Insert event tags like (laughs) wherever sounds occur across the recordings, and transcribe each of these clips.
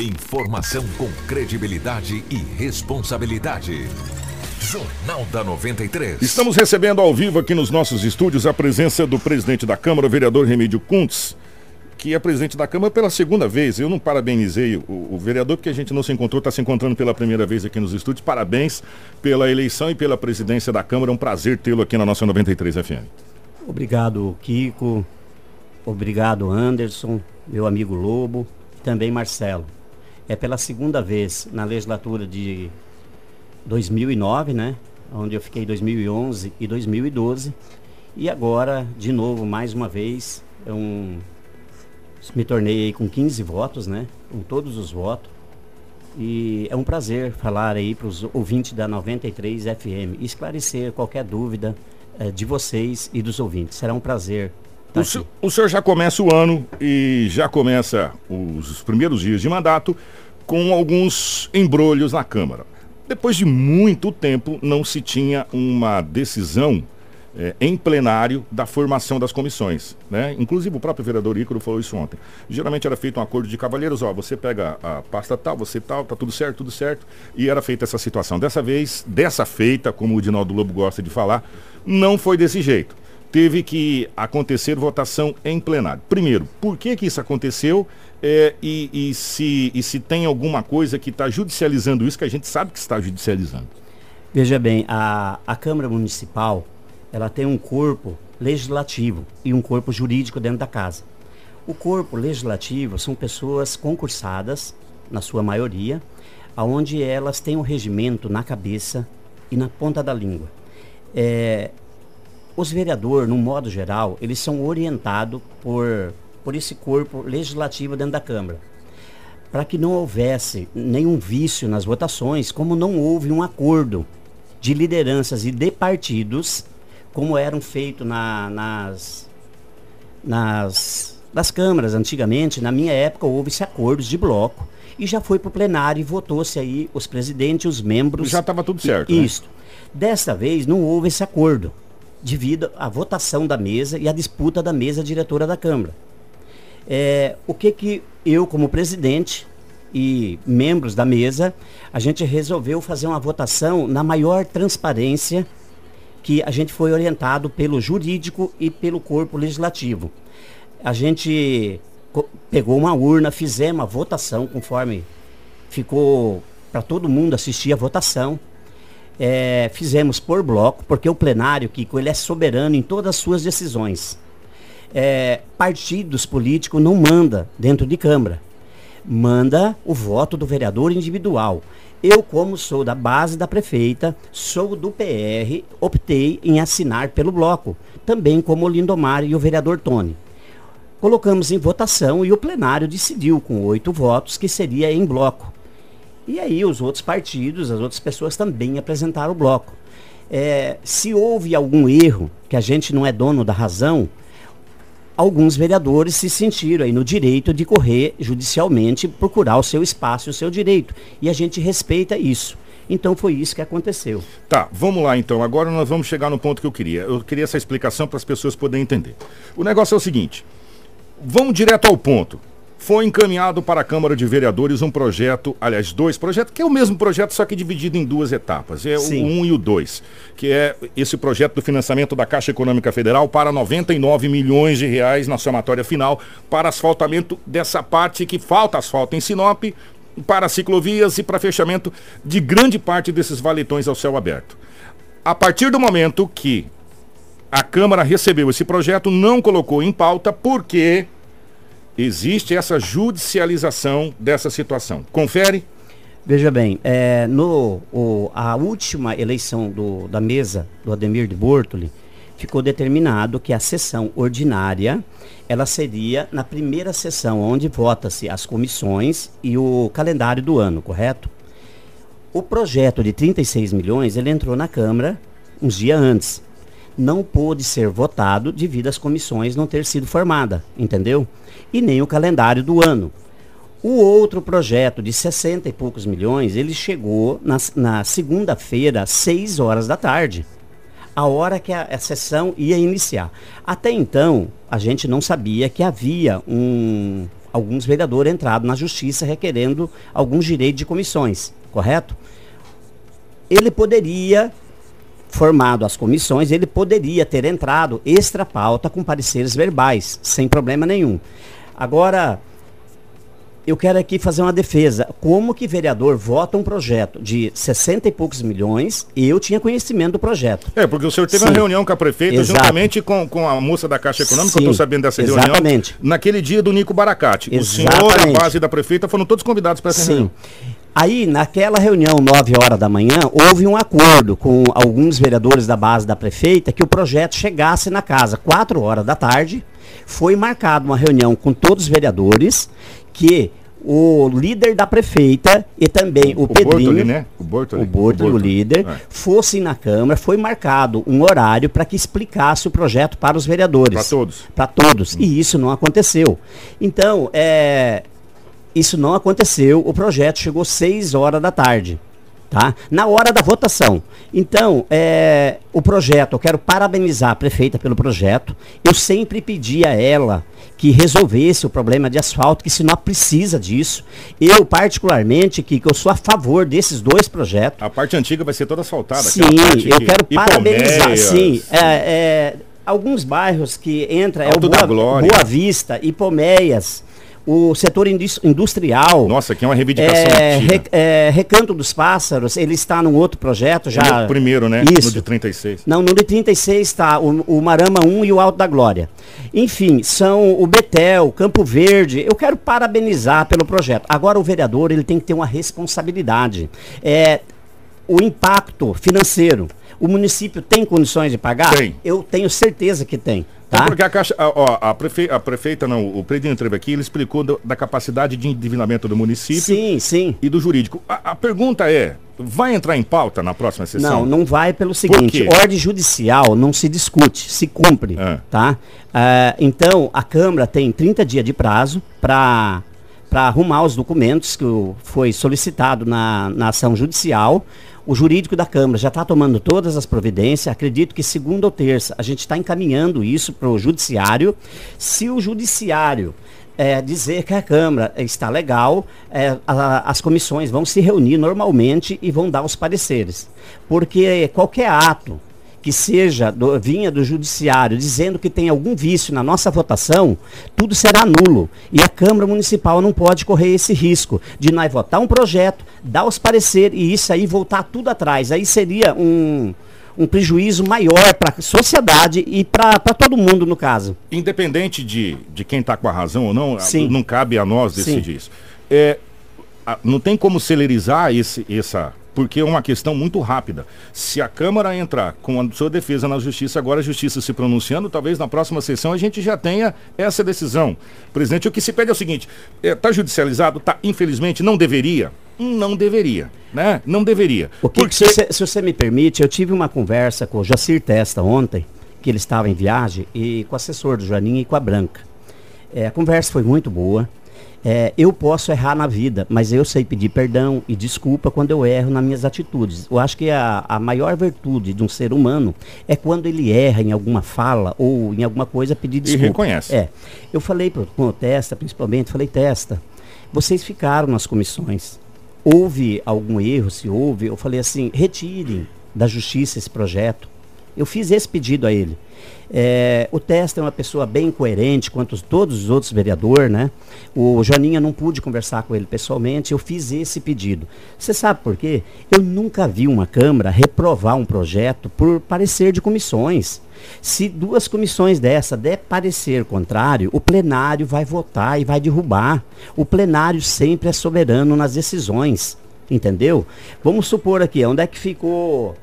Informação com credibilidade e responsabilidade. Jornal da 93. Estamos recebendo ao vivo aqui nos nossos estúdios a presença do presidente da Câmara, o vereador Remídio Kuntz, que é presidente da Câmara pela segunda vez. Eu não parabenizei o, o vereador porque a gente não se encontrou, está se encontrando pela primeira vez aqui nos estúdios. Parabéns pela eleição e pela presidência da Câmara. É um prazer tê-lo aqui na nossa 93 FM. Obrigado, Kiko. Obrigado, Anderson, meu amigo Lobo e também Marcelo. É pela segunda vez na legislatura de 2009, né? Onde eu fiquei 2011 e 2012. E agora, de novo, mais uma vez, me tornei com 15 votos, né? Com todos os votos. E é um prazer falar aí para os ouvintes da 93 FM esclarecer qualquer dúvida é, de vocês e dos ouvintes. Será um prazer Tá o, senhor, o senhor já começa o ano e já começa os primeiros dias de mandato com alguns embrolhos na Câmara. Depois de muito tempo, não se tinha uma decisão é, em plenário da formação das comissões. Né? Inclusive o próprio vereador Ícaro falou isso ontem. Geralmente era feito um acordo de cavalheiros, ó, você pega a pasta tal, você tal, tá tudo certo, tudo certo, e era feita essa situação. Dessa vez, dessa feita, como o Dinaldo Lobo gosta de falar, não foi desse jeito teve que acontecer votação em plenário. Primeiro, por que, que isso aconteceu é, e, e, se, e se tem alguma coisa que está judicializando isso, que a gente sabe que está judicializando? Veja bem, a, a Câmara Municipal ela tem um corpo legislativo e um corpo jurídico dentro da casa. O corpo legislativo são pessoas concursadas, na sua maioria, aonde elas têm um regimento na cabeça e na ponta da língua. É, os vereadores, no modo geral, eles são orientados por, por esse corpo legislativo dentro da Câmara. Para que não houvesse nenhum vício nas votações, como não houve um acordo de lideranças e de partidos, como eram feitos na, nas, nas, nas câmaras antigamente, na minha época houve-se acordos de bloco e já foi para o plenário e votou-se aí os presidentes, os membros. Já estava tudo certo. Isso. Né? Desta vez não houve esse acordo devido à votação da mesa e à disputa da mesa diretora da Câmara. É, o que que eu, como presidente e membros da mesa, a gente resolveu fazer uma votação na maior transparência que a gente foi orientado pelo jurídico e pelo corpo legislativo. A gente pegou uma urna, fizemos a votação conforme ficou para todo mundo assistir a votação é, fizemos por bloco, porque o plenário, Kiko, ele é soberano em todas as suas decisões. É, partidos políticos não manda dentro de Câmara. Manda o voto do vereador individual. Eu, como sou da base da prefeita, sou do PR, optei em assinar pelo bloco, também como o Lindomar e o vereador Tony. Colocamos em votação e o plenário decidiu com oito votos que seria em bloco. E aí os outros partidos, as outras pessoas também apresentaram o bloco. É, se houve algum erro, que a gente não é dono da razão, alguns vereadores se sentiram aí no direito de correr judicialmente, procurar o seu espaço o seu direito. E a gente respeita isso. Então foi isso que aconteceu. Tá, vamos lá então. Agora nós vamos chegar no ponto que eu queria. Eu queria essa explicação para as pessoas poderem entender. O negócio é o seguinte: vamos direto ao ponto foi encaminhado para a Câmara de Vereadores um projeto, aliás, dois projetos, que é o mesmo projeto, só que dividido em duas etapas. É Sim. o 1 um e o 2, que é esse projeto do financiamento da Caixa Econômica Federal para 99 milhões de reais na somatória final para asfaltamento dessa parte que falta asfalto em Sinop, para ciclovias e para fechamento de grande parte desses valetões ao céu aberto. A partir do momento que a Câmara recebeu esse projeto, não colocou em pauta, porque existe essa judicialização dessa situação. Confere? Veja bem, é, no, o, a última eleição do, da mesa do Ademir de Bortoli, ficou determinado que a sessão ordinária ela seria na primeira sessão, onde vota-se as comissões e o calendário do ano, correto? O projeto de 36 milhões, ele entrou na Câmara uns dias antes. Não pôde ser votado devido às comissões não ter sido formada, entendeu? e nem o calendário do ano. O outro projeto de 60 e poucos milhões, ele chegou na, na segunda-feira, às 6 horas da tarde, a hora que a, a, sessão ia iniciar. Até então, a gente não sabia que havia um, alguns vereadores entraram na justiça requerendo alguns direitos de comissões, correto? Ele poderia, formado as comissões, ele poderia ter entrado extra pauta com pareceres verbais, sem problema nenhum. Agora, eu quero aqui fazer uma defesa. Como que vereador vota um projeto de 60 e poucos milhões e eu tinha conhecimento do projeto? É, porque o senhor teve Sim. uma reunião com a prefeita, Exato. juntamente com, com a moça da Caixa Econômica, eu Sim. estou sabendo dessa Exatamente. reunião, naquele dia do Nico Baracate. O senhor, a base da prefeita, foram todos convidados para essa Sim. reunião. Aí, naquela reunião, 9 horas da manhã, houve um acordo com alguns vereadores da base da prefeita que o projeto chegasse na casa 4 horas da tarde. Foi marcada uma reunião com todos os vereadores que o líder da prefeita e também o, O Pedrinho, Bortoli, né? O Bortoli. o Bortoli, o líder, É. fossem na Câmara, foi marcado um horário para que explicasse o projeto para os vereadores. Para todos. Para todos. E isso não aconteceu. Então, é, isso não aconteceu. O projeto chegou 6 horas da tarde. Tá? Na hora da votação. Então, é, o projeto, eu quero parabenizar a prefeita pelo projeto. Eu sempre pedi a ela que resolvesse o problema de asfalto, que Sinop precisa disso. Eu, particularmente, que, que eu sou a favor desses dois projetos. A parte antiga vai ser toda asfaltada. Sim, eu que- quero parabenizar. Sim, é, é, alguns bairros que entra é o Alto Boa. Boa Vista, Hipomeias, o setor indus- industrial. Nossa, aqui é uma reivindicação é. Re- é, Recanto dos Pássaros, ele está num outro projeto já. No primeiro, né? Isso. No de 36. Não, no de 36 está o, o Marama 1 e o Alto da Glória. Enfim, são o Betel, Campo Verde. Eu quero parabenizar pelo projeto. Agora o vereador ele tem que ter uma responsabilidade. É, o impacto financeiro. O município tem condições de pagar? Tem. Eu tenho certeza que tem. Então, Tá? porque a, caixa, a, ó, a, prefe, a prefeita, não, o presidente entrou aqui, ele explicou do- da capacidade de endividamento do município Sim, sim. e do jurídico. A, a pergunta é, vai entrar em pauta na próxima sessão? Não, não vai pelo seguinte, ordem judicial não se discute, se cumpre, É. tá? Ah, então, a Câmara tem 30 dias de prazo para para arrumar os documentos que foi solicitado na, na ação judicial. O jurídico da Câmara já está tomando todas as providências. Acredito que segunda ou terça a gente está encaminhando isso para o judiciário. Se o judiciário é, dizer que a Câmara está legal, é, a- as comissões vão se reunir normalmente e vão dar os pareceres. Porque qualquer ato que seja do, vinha do judiciário dizendo que tem algum vício na nossa votação, tudo será nulo. E a Câmara Municipal não pode correr esse risco de nós votar um projeto, dar os pareceres e isso aí voltar tudo atrás. Aí seria um, um prejuízo maior para a sociedade e para todo mundo, no caso. Independente de, de quem está com a razão ou não, Sim. não cabe a nós Sim. decidir isso. É, não tem como celerizar esse, essa. Porque é uma questão muito rápida. Se a Câmara entrar com a sua defesa na Justiça, agora a Justiça se pronunciando, talvez na próxima sessão a gente já tenha essa decisão. Presidente, o que se pede é o seguinte: está judicializado? Tá, infelizmente, não deveria? Não deveria, né? Não deveria. O que, Porque- se, você, se você me permite, eu tive uma conversa com o Jacir Testa ontem, que ele estava em viagem, e com o assessor do Joaninha e com a Branca. É, a conversa foi muito boa. É, eu posso errar na vida, mas eu sei pedir perdão e desculpa quando eu erro nas minhas atitudes. Eu acho que a, a maior virtude de um ser humano é quando ele erra em alguma fala ou em alguma coisa pedir desculpa. reconhece. É. Eu falei com o Testa, principalmente, falei, Testa, vocês ficaram nas comissões. Houve algum erro, se houve, eu falei assim, retirem da justiça esse projeto. Eu fiz esse pedido a ele. É, o Testa é uma pessoa bem coerente quanto os- todos os outros vereadores, né? O Joaninha não pude conversar com ele pessoalmente, eu fiz esse pedido. Você sabe por quê? Eu nunca vi uma Câmara reprovar um projeto por parecer de comissões. Se duas comissões dessa der parecer contrário, o plenário vai votar e vai derrubar. O plenário sempre é soberano nas decisões. Entendeu? Vamos supor aqui, onde é que ficou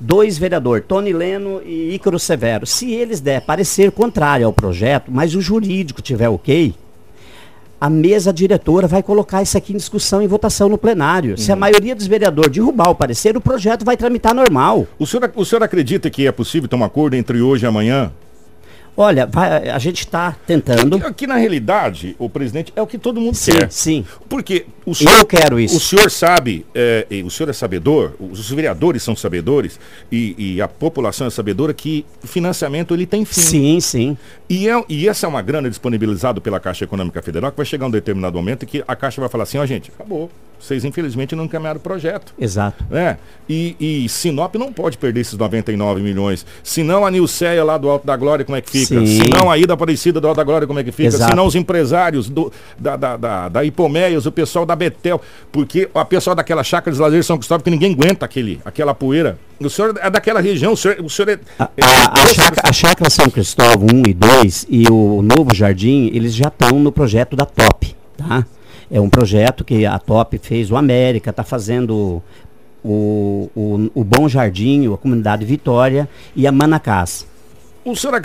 dois vereadores, Tony Leno e Ícaro Severo. Se eles der parecer contrário ao projeto, mas o jurídico tiver ok, a mesa diretora vai colocar isso aqui em discussão e votação no plenário. Se a maioria dos vereadores derrubar o parecer, o projeto vai tramitar normal. O senhor, o senhor acredita que é possível ter um acordo entre hoje e amanhã? Olha, vai, a gente está tentando. Aqui, aqui, na realidade, o presidente é o que todo mundo sim, quer. Sim. Porque o senhor, eu quero isso. O senhor sabe, é, o senhor é sabedor, os vereadores são sabedores e, e, a população é sabedora que o financiamento ele tem fim. Sim, sim. E, é, e essa é uma grana disponibilizada pela Caixa Econômica Federal que vai chegar um determinado momento que a Caixa vai falar assim, ó oh, gente, acabou. Vocês, infelizmente, não encaminharam o projeto. Exato. Né? E, e Sinop não pode perder esses 99 milhões. Se não a Nilceia lá do Alto da Glória, como é que fica? Se não a Ida Aparecida do Alto da Glória, como é que fica? Se não os empresários do, da, da, da, da Hipomeias, o pessoal da Betel. Porque a pessoal daquela chácara de lazer São Cristóvão, que ninguém aguenta aquele, aquela poeira. O senhor é daquela região, o senhor, o senhor é. A, é, a, a, chácara, a chácara São Cristóvão 1 e 2 e o Novo Jardim, eles já estão no projeto da TOP, tá? É um projeto que a Top fez, o América está fazendo o, o, o, Bom Jardim, a comunidade Vitória e a Manacás. O senhor,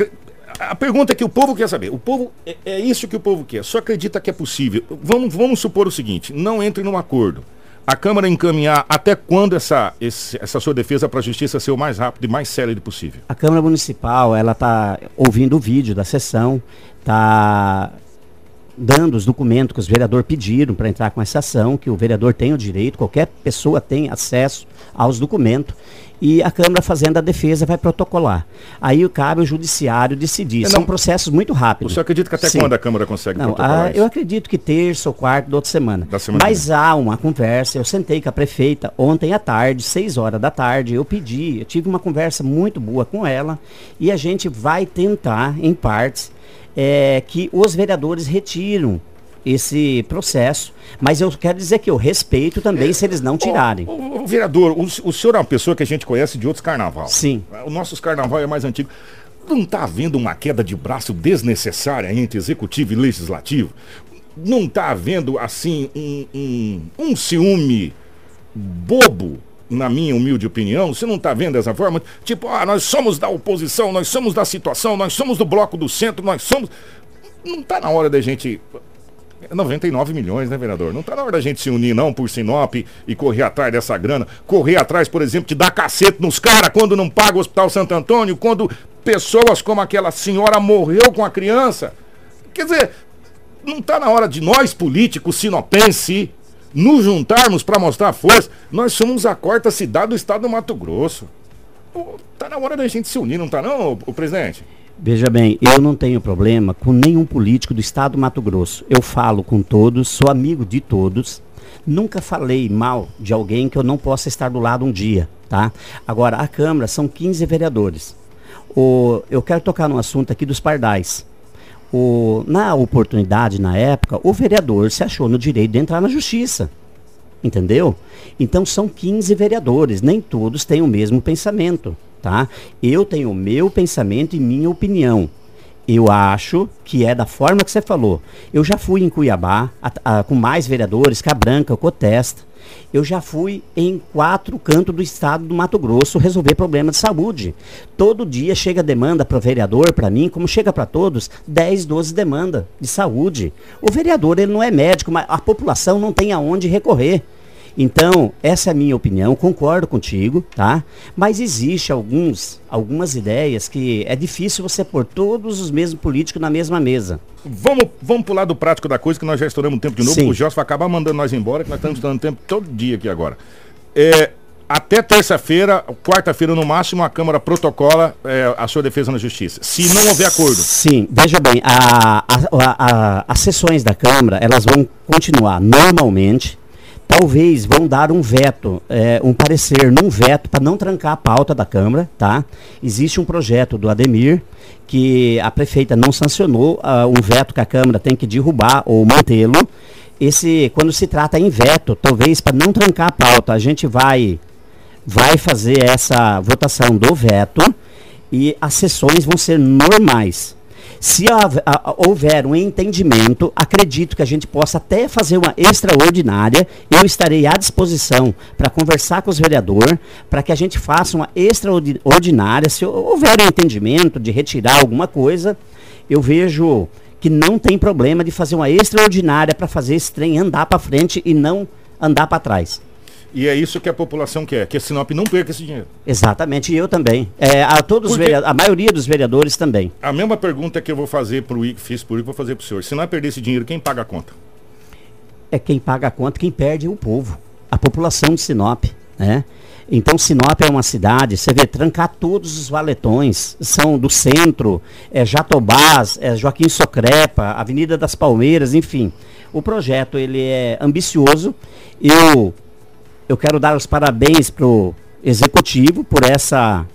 a pergunta é que o povo quer saber. O povo é, é isso que o povo quer. Só acredita que é possível. Vamos, vamos supor o seguinte: não entre num acordo. A Câmara encaminhar até quando essa, esse, essa sua defesa para a Justiça ser o mais rápido e mais célere possível? A Câmara Municipal, ela está ouvindo o vídeo da sessão, está dando os documentos que os vereadores pediram para entrar com essa ação, que o vereador tem o direito, qualquer pessoa tem acesso aos documentos, e a Câmara fazendo a defesa vai protocolar. Aí cabe o judiciário decidir. Não, São processos muito rápidos. Você acredita que até Sim. quando a Câmara consegue Não, protocolar a, Eu acredito que terça ou quarta da outra semana. Da semana Mas há uma conversa, eu sentei com a prefeita ontem à tarde, seis horas da tarde, eu pedi, eu tive uma conversa muito boa com ela, e a gente vai tentar, em partes, é, que os vereadores retiram esse processo. Mas eu quero dizer que eu respeito também se eles não tirarem. O, o, o vereador, o, o, senhor é uma pessoa que a gente conhece de outros carnaval. Sim. O nosso carnaval é mais antigo. Não está havendo uma queda de braço desnecessária entre executivo e legislativo? Não está havendo, assim, um, um, um ciúme bobo na minha humilde opinião, você não está vendo dessa forma? Tipo, ah, nós somos da oposição, nós somos da situação, nós somos do bloco do centro, nós somos. Não está na hora da gente. 99 milhões, né, vereador? Não está na hora da gente se unir, não, por Sinop e correr atrás dessa grana. Correr atrás, por exemplo, de dar cacete nos caras quando não paga o Hospital Santo Antônio, quando pessoas como aquela senhora morreu com a criança. Quer dizer, não está na hora de nós, políticos sinopense, nos juntarmos para mostrar força, nós somos a quarta cidade do estado do Mato Grosso. Pô, tá na hora da gente se unir, não tá não, o presidente? Veja bem, eu não tenho problema com nenhum político do estado do Mato Grosso. Eu falo com todos, sou amigo de todos. Nunca falei mal de alguém que eu não possa estar do lado um dia, tá? Agora, a Câmara são 15 vereadores. O, eu quero tocar no assunto aqui dos pardais. O, na oportunidade, na época, o vereador se achou no direito de entrar na justiça. Entendeu? Então são 15 vereadores, nem todos têm o mesmo pensamento, tá? Eu tenho o meu pensamento e minha opinião. Eu acho que é da forma que você falou. Eu já fui em Cuiabá a, a, com mais vereadores, Cabranca, Cotesta. Eu já fui em quatro cantos do estado do Mato Grosso resolver problemas de saúde. Todo dia chega demanda para o vereador, para mim, como chega para todos, 10, 12 demandas de saúde. O vereador ele não é médico, mas a população não tem aonde recorrer. Então, essa é a minha opinião, concordo contigo, tá? Mas existe alguns, algumas ideias que é difícil você pôr todos os mesmos políticos na mesma mesa. Vamos, vamos pular do prático da coisa, que nós já estouramos um tempo de novo. Sim. O Gelson vai acabar mandando nós embora, que nós estamos estourando tempo todo dia aqui agora. É, até terça-feira, quarta-feira no máximo, a Câmara protocola é, a sua defesa na Justiça. Se não houver acordo. Sim, veja bem, a, a, a, as sessões da Câmara, elas vão continuar normalmente, talvez vão dar um veto, é, um parecer num veto para não trancar a pauta da Câmara, tá? Existe um projeto do Ademir que a prefeita não sancionou, uh, um veto que a Câmara tem que derrubar ou mantê-lo. Esse, quando se trata em veto, talvez para não trancar a pauta, a gente vai vai fazer essa votação do veto e as sessões vão ser normais. Se houver um entendimento, acredito que a gente possa até fazer uma extraordinária. Eu estarei à disposição para conversar com os vereadores, para que a gente faça uma extraordinária. Se houver um entendimento de retirar alguma coisa, eu vejo que não tem problema de fazer uma extraordinária para fazer esse trem andar para frente e não andar para trás. E é isso que a população quer, que a Sinop não perca esse dinheiro. Exatamente, e eu também. É, a, todos Porque- a maioria dos vereadores também. A mesma pergunta que eu vou fazer pro I, fiz pro I, vou fazer pro senhor. Se não é perder esse dinheiro, quem paga a conta? É quem paga a conta, quem perde é o povo, a população de Sinop, né? Então Sinop é uma cidade, você vê, trancar todos os valetões, são do centro, é Jatobás, é Joaquim Socrepa, Avenida das Palmeiras, enfim. O projeto ele é ambicioso. Eu eu quero dar os parabéns pro executivo por essa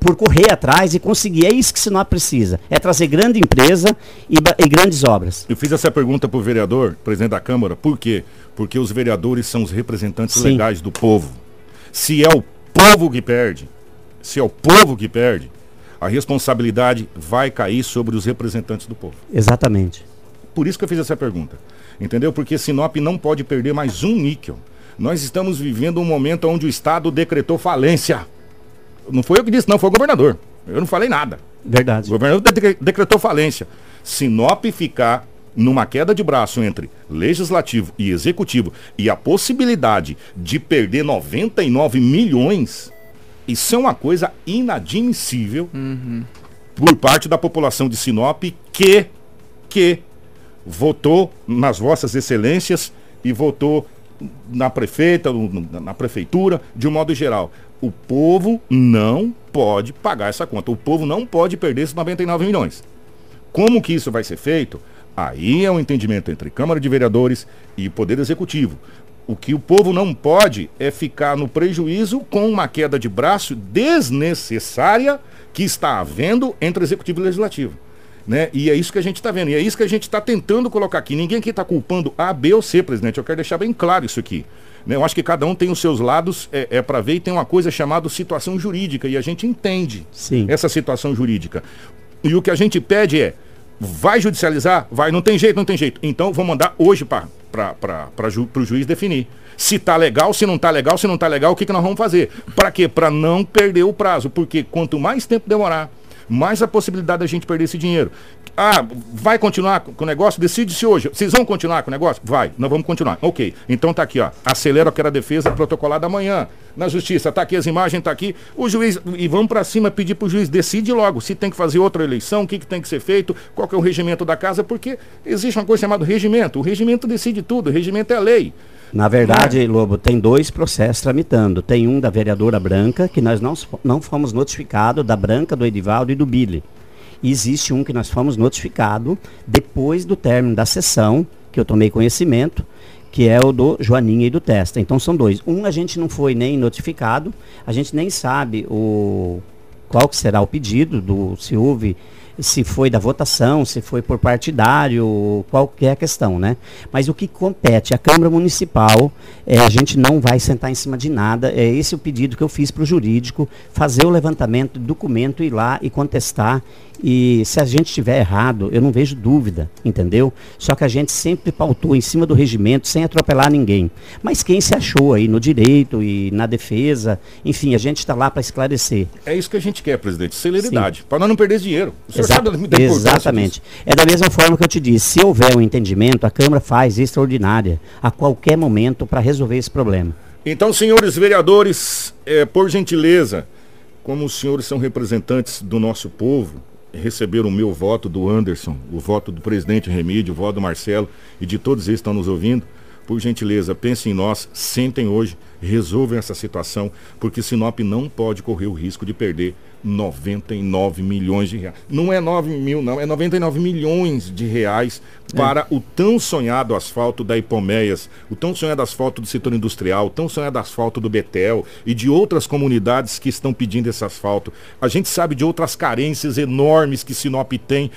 por correr atrás e conseguir. É isso que Sinop precisa. É trazer grande empresa e, e grandes obras. Eu fiz essa pergunta pro vereador, presidente da Câmara, por quê? Porque os vereadores são os representantes Sim. legais do povo. Se é o povo que perde, se é o povo que perde, a responsabilidade vai cair sobre os representantes do povo. Exatamente. Por isso que eu fiz essa pergunta. Entendeu? Porque Sinop não pode perder mais um níquel. Nós estamos vivendo um momento onde o Estado decretou falência. Não foi eu que disse, não, foi o governador. Eu não falei nada. O Verdade. governador de- decretou falência. Sinop ficar numa queda de braço entre legislativo e executivo e a possibilidade de perder 99 milhões, isso é uma coisa inadmissível por parte da população de Sinop que, que votou nas vossas excelências e votou na prefeita, na prefeitura, de um modo geral. O povo não pode pagar essa conta. O povo não pode perder esses 99 milhões. Como que isso vai ser feito? Aí é um entendimento entre Câmara de Vereadores e Poder Executivo. O que o povo não pode é ficar no prejuízo com uma queda de braço desnecessária que está havendo entre Executivo e Legislativo. Né? E é isso que a gente está vendo. E é isso que a gente está tentando colocar aqui. Ninguém aqui está culpando A, B ou C, presidente. Eu quero deixar bem claro isso aqui. Né? Eu acho que cada um tem os seus lados é, é para ver e tem uma coisa chamada situação jurídica. E a gente entende Sim. essa situação jurídica. E o que a gente pede é, vai judicializar? Vai, não tem jeito, não tem jeito. Então vou mandar hoje para ju, o juiz definir. Se tá legal, se não tá legal, se não tá legal, o que, que nós vamos fazer? Para quê? Para não perder o prazo. Porque quanto mais tempo demorar, mais a possibilidade da gente perder esse dinheiro. Ah, vai continuar com o negócio? Decide-se hoje. Vocês vão continuar com o negócio? Vai, nós vamos continuar. Ok. Então tá aqui, ó. Acelera que era defesa protocolada amanhã. Na justiça, tá aqui as imagens, tá aqui. O juiz, e vamos para cima pedir pro juiz, decide logo se tem que fazer outra eleição, o que, que tem que ser feito, qual que é o regimento da casa, porque existe uma coisa chamada regimento. O regimento decide tudo, o regimento é a lei. Na verdade, Lobo, tem dois processos tramitando. Tem um da vereadora Branca, que nós não, não fomos notificados, da Branca, do Edivaldo e do Billy. E existe um que nós fomos notificados depois do término da sessão, que eu tomei conhecimento, que é o do Joaninha e do Testa. Então são dois. Um a gente não foi nem notificado, a gente nem sabe o qual que será o pedido do se houve se foi da votação, se foi por partidário, qual que a questão, né? Mas o que compete à Câmara Municipal, é, a gente não vai sentar em cima de nada, é esse o pedido que eu fiz para o jurídico, fazer o levantamento do documento, ir lá e contestar, e se a gente estiver errado, eu não vejo dúvida, entendeu? Só que a gente sempre pautou em cima do regimento, sem atropelar ninguém. Mas quem se achou aí no direito e na defesa, enfim, a gente está lá para esclarecer. É isso que a gente quer, presidente. Celeridade. Para nós não perder dinheiro. O senhor Exa- sabe da Exatamente. É da mesma forma que eu te disse, se houver um entendimento, a Câmara faz extraordinária a qualquer momento para resolver esse problema. Então, senhores vereadores, eh, por gentileza, como os senhores são representantes do nosso povo, receberam o meu voto do Anderson, o voto do presidente Remídio, o voto do Marcelo e de todos eles que estão nos ouvindo, por gentileza, pensem em nós, sentem hoje, resolvam essa situação, porque Sinop não pode correr o risco de perder 99 milhões de reais. Não é 9 mil, não, é 99 milhões de reais para o tão sonhado asfalto da Hipomeias, o tão sonhado asfalto do setor industrial, o tão sonhado asfalto do Betel e de outras comunidades que estão pedindo esse asfalto. A gente sabe de outras carências enormes que Sinop tem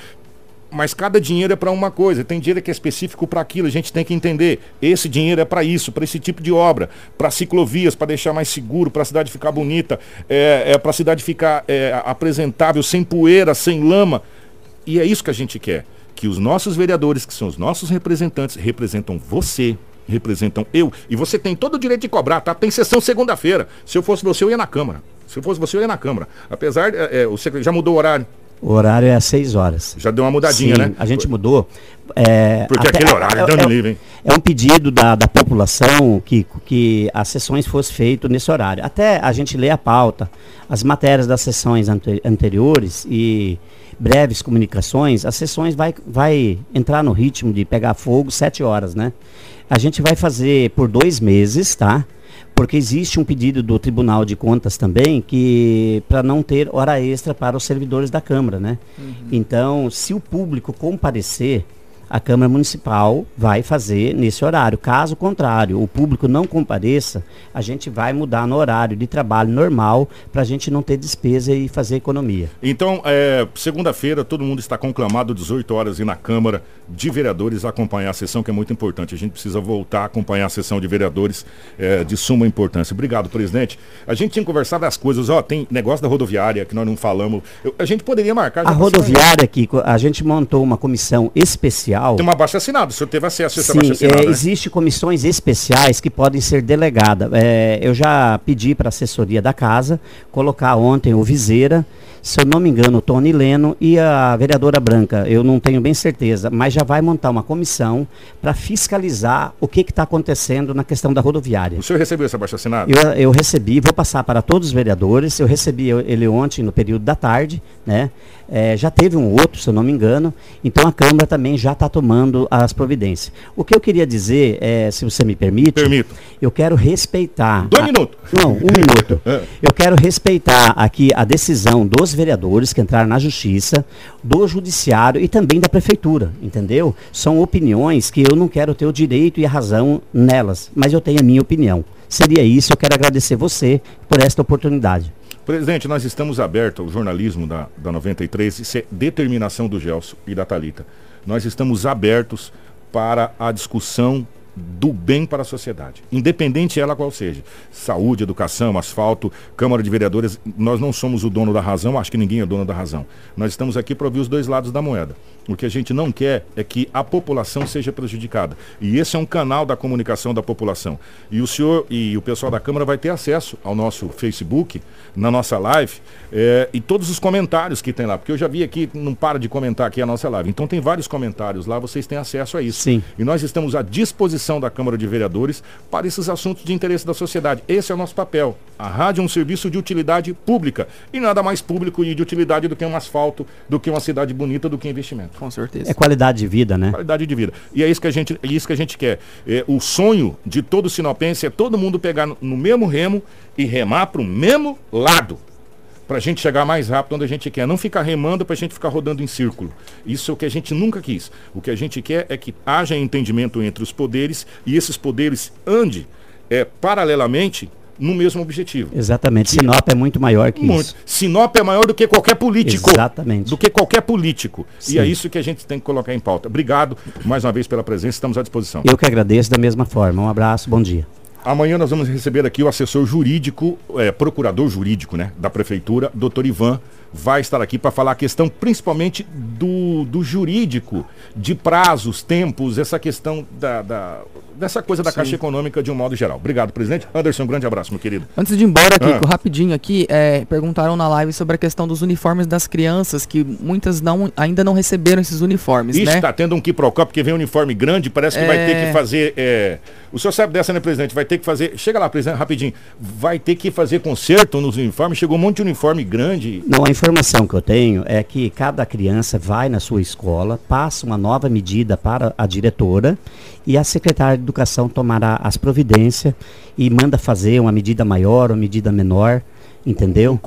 mas cada dinheiro é para uma coisa. Tem dinheiro que é específico para aquilo. A gente tem que entender. Esse dinheiro é para isso, para esse tipo de obra, para ciclovias, para deixar mais seguro, para a cidade ficar bonita, é, é para a cidade ficar é, apresentável, sem poeira, sem lama. E é isso que a gente quer. Que os nossos vereadores, que são os nossos representantes, representam você, representam eu. E você tem todo o direito de cobrar, tá? Tem sessão segunda-feira. Se eu fosse você, eu ia na Câmara. Se eu fosse você, eu ia na Câmara. Apesar, é, é, o secretário já mudou o horário. O horário é às 6 horas. Já deu uma mudadinha, Sim, né? A gente mudou. É, Porque até- aquele horário, é- dando é- livre, hein? É um pedido da, da população que, que as sessões fossem feitas nesse horário. Até a gente lê a pauta, as matérias das sessões ante- anteriores e breves comunicações, as sessões vai, vai entrar no ritmo de pegar fogo sete horas, né? A gente vai fazer por dois meses, tá? Porque existe um pedido do Tribunal de Contas também que para não ter hora extra para os servidores da Câmara, né? Então, se o público comparecer, a Câmara Municipal vai fazer nesse horário. Caso contrário, o público não compareça, a gente vai mudar no horário de trabalho normal para a gente não ter despesa e fazer economia. Então, é, segunda-feira, todo mundo está conclamado, 18 horas, ir na Câmara de Vereadores acompanhar a sessão, que é muito importante. A gente precisa voltar a acompanhar a sessão de vereadores é, de suma importância. Obrigado, presidente. A gente tinha conversado as coisas, ó, tem negócio da rodoviária que nós não falamos. Eu- a gente poderia marcar. A rodoviária aqui, a gente montou uma comissão especial. Tem uma baixa assinada, o senhor teve acesso a essa Sim, baixa assinada. é, né? existe comissões especiais que podem ser delegadas. É, eu já pedi para a assessoria da casa colocar ontem o Viseira, se eu não me engano, o Tony Leno e a vereadora Branca. Eu não tenho bem certeza, mas já vai montar uma comissão para fiscalizar o que está acontecendo na questão da rodoviária. O senhor recebeu essa baixa assinada? Eu, eu recebi, vou passar para todos os vereadores. Eu recebi ele ontem no período da tarde, né? É, já teve um outro, se eu não me engano. Então a Câmara também já está tomando as providências. O que eu queria dizer, é, se você me permite, Permito. eu quero respeitar. Dois a- minutos. Não, um minuto. (laughs) É. Eu quero respeitar aqui a decisão dos vereadores que entraram na justiça, do judiciário e também da prefeitura, entendeu? São opiniões que eu não quero ter o direito e a razão nelas, mas eu tenho a minha opinião. Seria isso, eu quero agradecer você por esta oportunidade. Presidente, nós estamos abertos ao jornalismo da, da 93, isso é determinação do Gelson e da Talita. Nós estamos abertos para a discussão do bem para a sociedade, independente ela qual seja. Saúde, educação, asfalto, Câmara de Vereadores, nós não somos o dono da razão, acho que ninguém é dono da razão. Nós estamos aqui para ouvir os dois lados da moeda. O que a gente não quer é que a população seja prejudicada. E esse é um canal da comunicação da população. E o senhor e o pessoal da Câmara vai ter acesso ao nosso Facebook, na nossa live, eh, e todos os comentários que tem lá. Porque eu já vi aqui, não para de comentar aqui a nossa live. Então tem vários comentários lá, vocês têm acesso a isso. Sim. E nós estamos à disposição da Câmara de Vereadores para esses assuntos de interesse da sociedade. Esse é o nosso papel. A rádio é um serviço de utilidade pública. E nada mais público e de utilidade do que um asfalto, do que uma cidade bonita, do que investimento. Com certeza. É qualidade de vida, né? Qualidade de vida. E é isso que a gente, é isso que a gente quer. É, o sonho de todo sinopense é todo mundo pegar no, no mesmo remo e remar para o mesmo lado. Para a gente chegar mais rápido onde a gente quer. Não ficar remando para a gente ficar rodando em círculo. Isso é o que a gente nunca quis. O que a gente quer é que haja entendimento entre os poderes e esses poderes andem é, paralelamente no mesmo objetivo. Exatamente. Sinop é muito maior que Muito. isso. Sinop é maior do que qualquer político. Exatamente. Do que qualquer político. E Sim. é isso que a gente tem que colocar em pauta. Obrigado mais uma vez pela presença, estamos à disposição. Eu que agradeço da mesma forma. Um abraço, bom dia. Amanhã nós vamos receber aqui o assessor jurídico, é, procurador jurídico, né, da prefeitura, doutor Ivan, vai estar aqui para falar a questão principalmente do, do jurídico, de prazos, tempos, essa questão da, da- dessa coisa da Caixa Econômica de um modo geral. Obrigado, presidente. Anderson, um grande abraço, meu querido. Antes de ir embora, Kiko, Ah. rapidinho aqui, é, perguntaram na live sobre a questão dos uniformes das crianças, que muitas não, ainda não receberam esses uniformes, Ixi, né? tá tendo um quiprocó, porque vem um uniforme grande, parece que vai É. ter que fazer. é, O senhor sabe dessa, né, presidente? Vai ter que fazer. Chega lá, presidente, rapidinho. Vai ter que fazer conserto nos uniformes. Chegou um monte de uniforme grande. Não, a informação que eu tenho é que cada criança vai na sua escola, passa uma nova medida para a diretora e a secretária de educação tomará as providências e manda fazer uma medida maior ou medida menor, entendeu?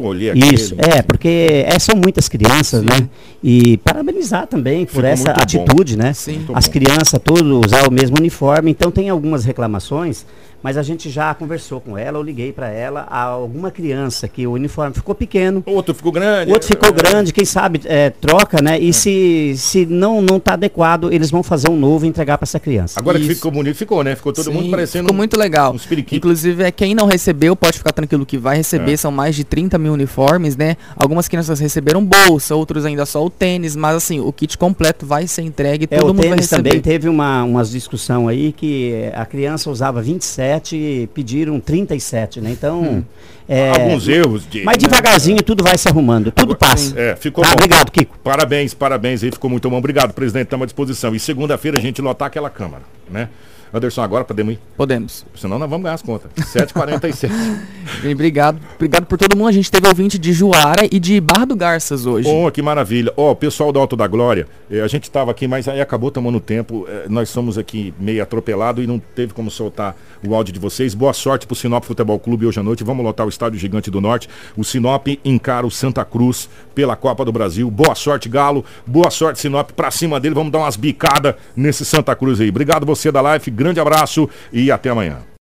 Isso, é, porque é, são muitas crianças, né? E parabenizar também por essa muito bom. atitude, né? Sim. As crianças todas usar o mesmo uniforme, então tem algumas reclamações, mas a gente já conversou com ela, eu liguei para ela, a alguma criança que o uniforme ficou pequeno, Outro ficou grande. o outro ficou É. grande, quem sabe é, troca, né? E se, se não não tá adequado, eles vão fazer um novo e entregar para essa criança. Agora que Isso. ficou bonito, ficou, né? Ficou todo Sim, mundo parecendo. Ficou muito legal. uns. Inclusive, é, quem não recebeu pode ficar tranquilo que vai receber. É. São mais de 30 mil uniformes, né? Algumas crianças receberam bolsa, outros ainda só o tênis, mas assim, o kit completo vai ser entregue e É, todo o mundo vai tênis receber. também teve uma umas discussão aí que a criança usava 27 27 pediram 37, né? Então. É, Alguns erros de. mas devagarzinho tudo vai se arrumando, tudo passa. É, ficou Tá, bom. obrigado, Kiko. Parabéns, parabéns aí, ficou muito bom. Obrigado, presidente, estamos à disposição. E segunda-feira a gente lotar aquela Câmara, né? Anderson, agora podemos ir? Podemos. Senão nós vamos ganhar as contas. 7h47. (laughs) Bem, obrigado. Obrigado por todo mundo. A gente teve ouvinte de Juara e de Barra do Garças hoje. Bom, que maravilha. Ó, o pessoal do Alto da Glória, eh, a gente estava aqui, mas aí acabou tomando tempo. eh, nós somos aqui meio atropelado e não teve como soltar o áudio de vocês. Boa sorte pro Sinop Futebol Clube hoje à noite. Vamos lotar o Estádio Gigante do Norte. O Sinop encara o Santa Cruz pela Copa do Brasil. Boa sorte, Galo. Boa sorte, Sinop. Pra cima dele, vamos dar umas bicadas nesse Santa Cruz aí. Obrigado você da live, grande abraço e até amanhã.